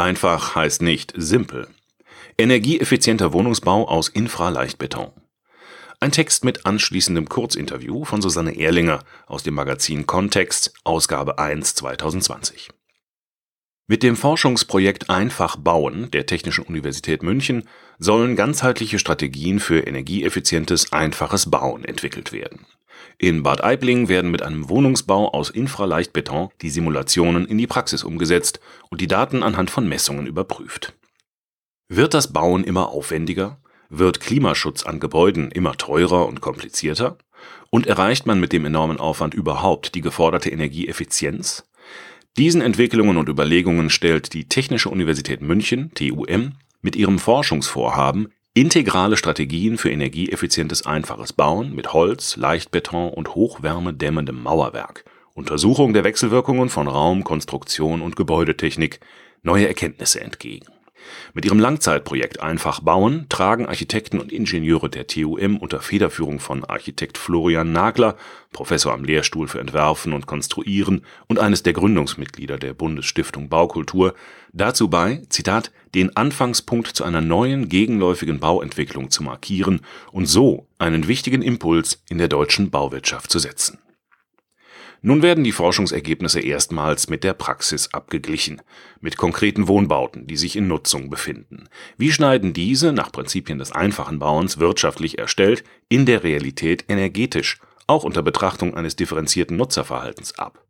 Einfach heißt nicht simpel. Energieeffizienter Wohnungsbau aus Infraleichtbeton. Ein Text mit anschließendem Kurzinterview von Susanne Ehrlinger aus dem Magazin Kontext, Ausgabe 1 2020. Mit dem Forschungsprojekt Einfach bauen der Technischen Universität München sollen ganzheitliche Strategien für energieeffizientes, einfaches Bauen entwickelt werden. In Bad Aibling werden mit einem Wohnungsbau aus Infraleichtbeton die Simulationen in die Praxis umgesetzt und die Daten anhand von Messungen überprüft. Wird das Bauen immer aufwendiger? Wird Klimaschutz an Gebäuden immer teurer und komplizierter? Und erreicht man mit dem enormen Aufwand überhaupt die geforderte Energieeffizienz? Diesen Entwicklungen und Überlegungen stellt die Technische Universität München (TUM) mit ihrem Forschungsvorhaben Integrale Strategien für energieeffizientes einfaches Bauen mit Holz, Leichtbeton und hochwärmedämmendem Mauerwerk. Untersuchung der Wechselwirkungen von Raum, Konstruktion und Gebäudetechnik neue Erkenntnisse entgegen mit ihrem Langzeitprojekt Einfach bauen tragen Architekten und Ingenieure der TUM unter Federführung von Architekt Florian Nagler, Professor am Lehrstuhl für Entwerfen und Konstruieren und eines der Gründungsmitglieder der Bundesstiftung Baukultur, dazu bei, Zitat, den Anfangspunkt zu einer neuen gegenläufigen Bauentwicklung zu markieren und so einen wichtigen Impuls in der deutschen Bauwirtschaft zu setzen nun werden die Forschungsergebnisse erstmals mit der Praxis abgeglichen, mit konkreten Wohnbauten, die sich in Nutzung befinden. Wie schneiden diese, nach Prinzipien des einfachen Bauens wirtschaftlich erstellt, in der Realität energetisch, auch unter Betrachtung eines differenzierten Nutzerverhaltens ab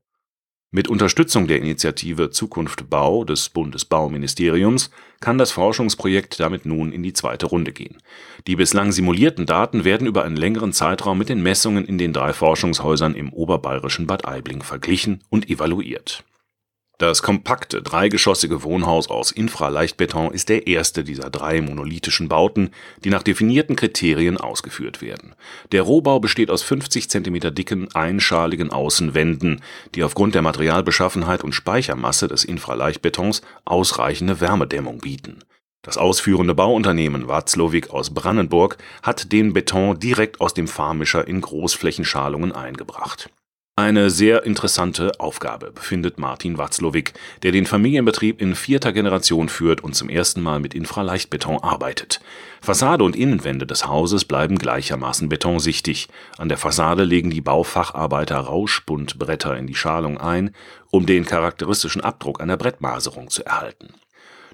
mit Unterstützung der Initiative Zukunft Bau des Bundesbauministeriums kann das Forschungsprojekt damit nun in die zweite Runde gehen. Die bislang simulierten Daten werden über einen längeren Zeitraum mit den Messungen in den drei Forschungshäusern im oberbayerischen Bad Aibling verglichen und evaluiert das kompakte, dreigeschossige Wohnhaus aus Infraleichtbeton ist der erste dieser drei monolithischen Bauten, die nach definierten Kriterien ausgeführt werden. Der Rohbau besteht aus 50 cm dicken, einschaligen Außenwänden, die aufgrund der Materialbeschaffenheit und Speichermasse des Infraleichtbetons ausreichende Wärmedämmung bieten. Das ausführende Bauunternehmen Watzlawick aus Brandenburg hat den Beton direkt aus dem Fahrmischer in Großflächenschalungen eingebracht eine sehr interessante Aufgabe, befindet Martin Watzlowick, der den Familienbetrieb in vierter Generation führt und zum ersten Mal mit Infraleichtbeton arbeitet. Fassade und Innenwände des Hauses bleiben gleichermaßen betonsichtig. An der Fassade legen die Baufacharbeiter Rauschbundbretter in die Schalung ein, um den charakteristischen Abdruck einer Brettmaserung zu erhalten.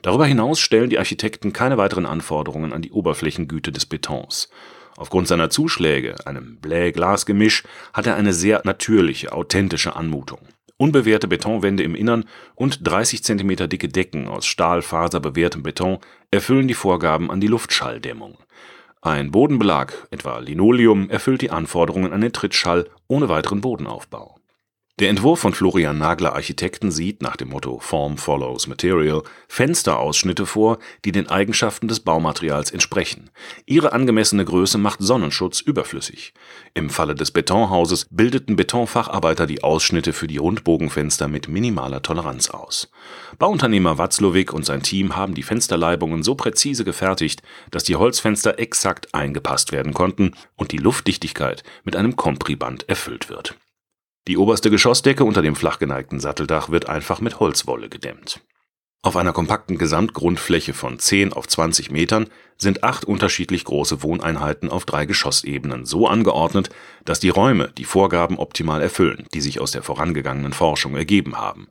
Darüber hinaus stellen die Architekten keine weiteren Anforderungen an die Oberflächengüte des Betons Aufgrund seiner Zuschläge, einem Blä-Glas-Gemisch, hat er eine sehr natürliche, authentische Anmutung. Unbewehrte Betonwände im Innern und 30 cm dicke Decken aus stahlfaserbewehrtem Beton erfüllen die Vorgaben an die Luftschalldämmung. Ein Bodenbelag, etwa Linoleum, erfüllt die Anforderungen an den Trittschall ohne weiteren Bodenaufbau der Entwurf von Florian Nagler Architekten sieht nach dem Motto Form follows Material Fensterausschnitte vor, die den Eigenschaften des Baumaterials entsprechen. Ihre angemessene Größe macht Sonnenschutz überflüssig. Im Falle des Betonhauses bildeten Betonfacharbeiter die Ausschnitte für die Rundbogenfenster mit minimaler Toleranz aus. Bauunternehmer Watzlowick und sein Team haben die Fensterleibungen so präzise gefertigt, dass die Holzfenster exakt eingepasst werden konnten und die Luftdichtigkeit mit einem Kompriband erfüllt wird die oberste Geschossdecke unter dem flach geneigten Satteldach wird einfach mit Holzwolle gedämmt. Auf einer kompakten Gesamtgrundfläche von 10 auf 20 Metern sind acht unterschiedlich große Wohneinheiten auf drei Geschossebenen so angeordnet, dass die Räume die Vorgaben optimal erfüllen, die sich aus der vorangegangenen Forschung ergeben haben.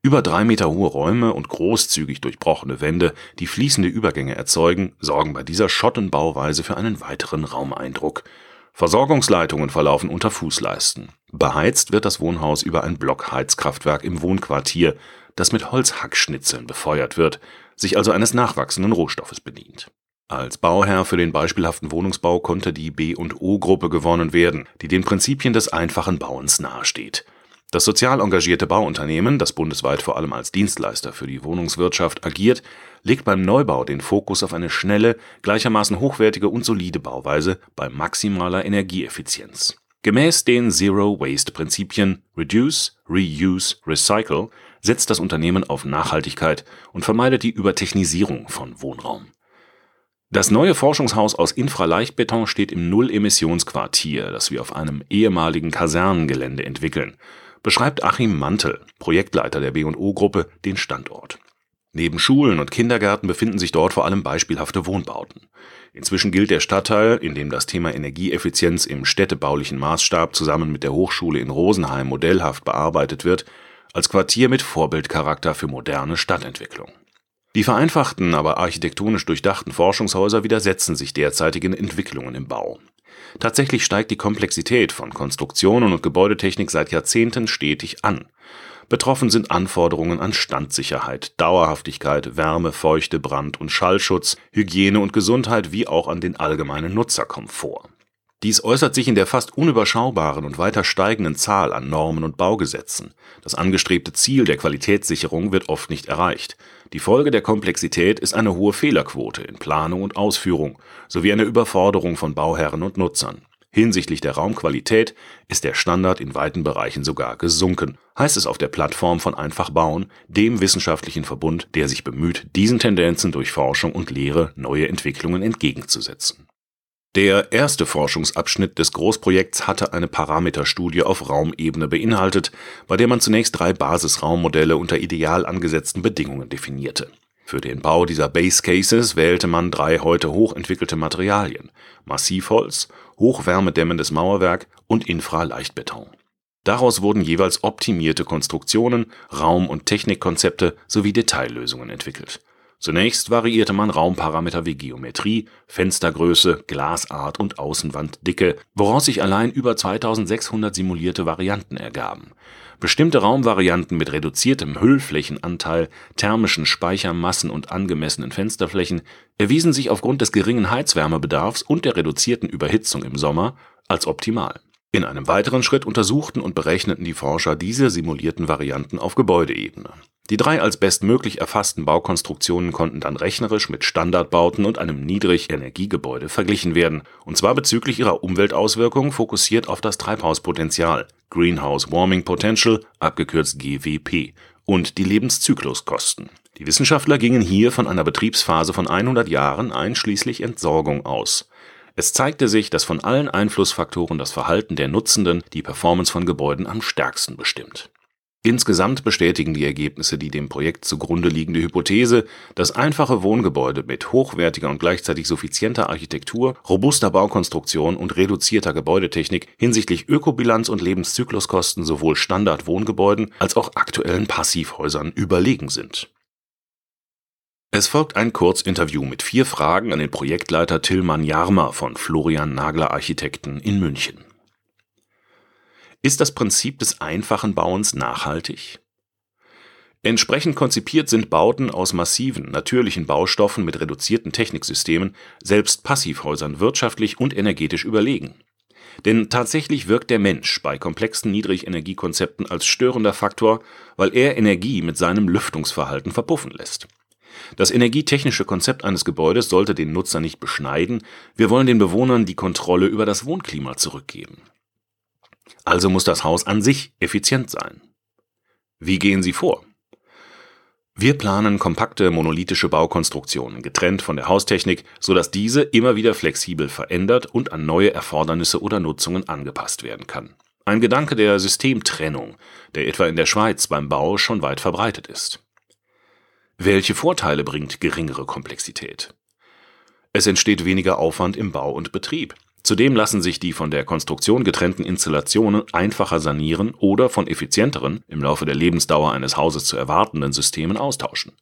Über drei Meter hohe Räume und großzügig durchbrochene Wände, die fließende Übergänge erzeugen, sorgen bei dieser Schottenbauweise für einen weiteren Raumeindruck. Versorgungsleitungen verlaufen unter Fußleisten. Beheizt wird das Wohnhaus über ein Blockheizkraftwerk im Wohnquartier, das mit Holzhackschnitzeln befeuert wird, sich also eines nachwachsenden Rohstoffes bedient. Als Bauherr für den beispielhaften Wohnungsbau konnte die B&O-Gruppe gewonnen werden, die den Prinzipien des einfachen Bauens nahesteht das sozial engagierte Bauunternehmen, das bundesweit vor allem als Dienstleister für die Wohnungswirtschaft agiert, legt beim Neubau den Fokus auf eine schnelle, gleichermaßen hochwertige und solide Bauweise bei maximaler Energieeffizienz. Gemäß den Zero-Waste-Prinzipien Reduce, Reuse, Recycle setzt das Unternehmen auf Nachhaltigkeit und vermeidet die Übertechnisierung von Wohnraum. Das neue Forschungshaus aus Infraleichtbeton steht im Null-Emissionsquartier, das wir auf einem ehemaligen Kasernengelände entwickeln beschreibt Achim Mantel, Projektleiter der B&O-Gruppe, den Standort. Neben Schulen und Kindergärten befinden sich dort vor allem beispielhafte Wohnbauten. Inzwischen gilt der Stadtteil, in dem das Thema Energieeffizienz im städtebaulichen Maßstab zusammen mit der Hochschule in Rosenheim modellhaft bearbeitet wird, als Quartier mit Vorbildcharakter für moderne Stadtentwicklung. Die vereinfachten, aber architektonisch durchdachten Forschungshäuser widersetzen sich derzeitigen Entwicklungen im Bau. Tatsächlich steigt die Komplexität von Konstruktionen und Gebäudetechnik seit Jahrzehnten stetig an. Betroffen sind Anforderungen an Standsicherheit, Dauerhaftigkeit, Wärme, Feuchte, Brand und Schallschutz, Hygiene und Gesundheit wie auch an den allgemeinen Nutzerkomfort dies äußert sich in der fast unüberschaubaren und weiter steigenden Zahl an Normen und Baugesetzen. Das angestrebte Ziel der Qualitätssicherung wird oft nicht erreicht. Die Folge der Komplexität ist eine hohe Fehlerquote in Planung und Ausführung sowie eine Überforderung von Bauherren und Nutzern. Hinsichtlich der Raumqualität ist der Standard in weiten Bereichen sogar gesunken, heißt es auf der Plattform von Einfach Bauen, dem wissenschaftlichen Verbund, der sich bemüht, diesen Tendenzen durch Forschung und Lehre neue Entwicklungen entgegenzusetzen der erste Forschungsabschnitt des Großprojekts hatte eine Parameterstudie auf Raumebene beinhaltet, bei der man zunächst drei Basisraummodelle unter ideal angesetzten Bedingungen definierte. Für den Bau dieser Base Cases wählte man drei heute hochentwickelte Materialien: Massivholz, hochwärmedämmendes Mauerwerk und Infraleichtbeton. Daraus wurden jeweils optimierte Konstruktionen, Raum und Technikkonzepte sowie Detaillösungen entwickelt Zunächst variierte man Raumparameter wie Geometrie, Fenstergröße, Glasart und Außenwanddicke, woraus sich allein über 2600 simulierte Varianten ergaben. Bestimmte Raumvarianten mit reduziertem Hüllflächenanteil, thermischen Speichermassen und angemessenen Fensterflächen erwiesen sich aufgrund des geringen Heizwärmebedarfs und der reduzierten Überhitzung im Sommer als optimal. In einem weiteren Schritt untersuchten und berechneten die Forscher diese simulierten Varianten auf Gebäudeebene die drei als bestmöglich erfassten Baukonstruktionen konnten dann rechnerisch mit Standardbauten und einem Niedrigenergiegebäude verglichen werden, und zwar bezüglich ihrer Umweltauswirkungen fokussiert auf das Treibhauspotenzial (Greenhouse Warming Potential, abgekürzt GWP) und die Lebenszykluskosten. Die Wissenschaftler gingen hier von einer Betriebsphase von 100 Jahren einschließlich Entsorgung aus. Es zeigte sich, dass von allen Einflussfaktoren das Verhalten der Nutzenden die Performance von Gebäuden am stärksten bestimmt Insgesamt bestätigen die Ergebnisse die dem Projekt zugrunde liegende Hypothese, dass einfache Wohngebäude mit hochwertiger und gleichzeitig suffizienter Architektur, robuster Baukonstruktion und reduzierter Gebäudetechnik hinsichtlich Ökobilanz und Lebenszykluskosten sowohl Standardwohngebäuden als auch aktuellen Passivhäusern überlegen sind. Es folgt ein Kurzinterview mit vier Fragen an den Projektleiter Tillmann Jarmer von Florian Nagler Architekten in München ist das Prinzip des einfachen Bauens nachhaltig? Entsprechend konzipiert sind Bauten aus massiven, natürlichen Baustoffen mit reduzierten Techniksystemen selbst Passivhäusern wirtschaftlich und energetisch überlegen. Denn tatsächlich wirkt der Mensch bei komplexen Niedrigenergiekonzepten als störender Faktor, weil er Energie mit seinem Lüftungsverhalten verpuffen lässt. Das energietechnische Konzept eines Gebäudes sollte den Nutzer nicht beschneiden, wir wollen den Bewohnern die Kontrolle über das Wohnklima zurückgeben. Also muss das Haus an sich effizient sein. Wie gehen Sie vor? Wir planen kompakte monolithische Baukonstruktionen, getrennt von der Haustechnik, sodass diese immer wieder flexibel verändert und an neue Erfordernisse oder Nutzungen angepasst werden kann. Ein Gedanke der Systemtrennung, der etwa in der Schweiz beim Bau schon weit verbreitet ist. Welche Vorteile bringt geringere Komplexität? Es entsteht weniger Aufwand im Bau und Betrieb. Zudem lassen sich die von der Konstruktion getrennten Installationen einfacher sanieren oder von effizienteren, im Laufe der Lebensdauer eines Hauses zu erwartenden Systemen austauschen.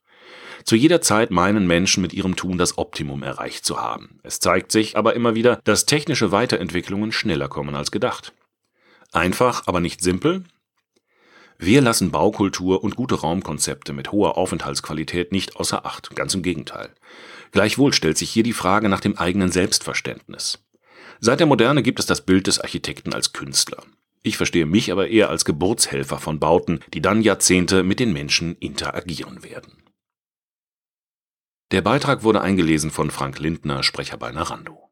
Zu jeder Zeit meinen Menschen mit ihrem Tun das Optimum erreicht zu haben. Es zeigt sich aber immer wieder, dass technische Weiterentwicklungen schneller kommen als gedacht. Einfach, aber nicht simpel? Wir lassen Baukultur und gute Raumkonzepte mit hoher Aufenthaltsqualität nicht außer Acht, ganz im Gegenteil. Gleichwohl stellt sich hier die Frage nach dem eigenen Selbstverständnis. Seit der Moderne gibt es das Bild des Architekten als Künstler. Ich verstehe mich aber eher als Geburtshelfer von Bauten, die dann Jahrzehnte mit den Menschen interagieren werden. Der Beitrag wurde eingelesen von Frank Lindner, Sprecher bei Narando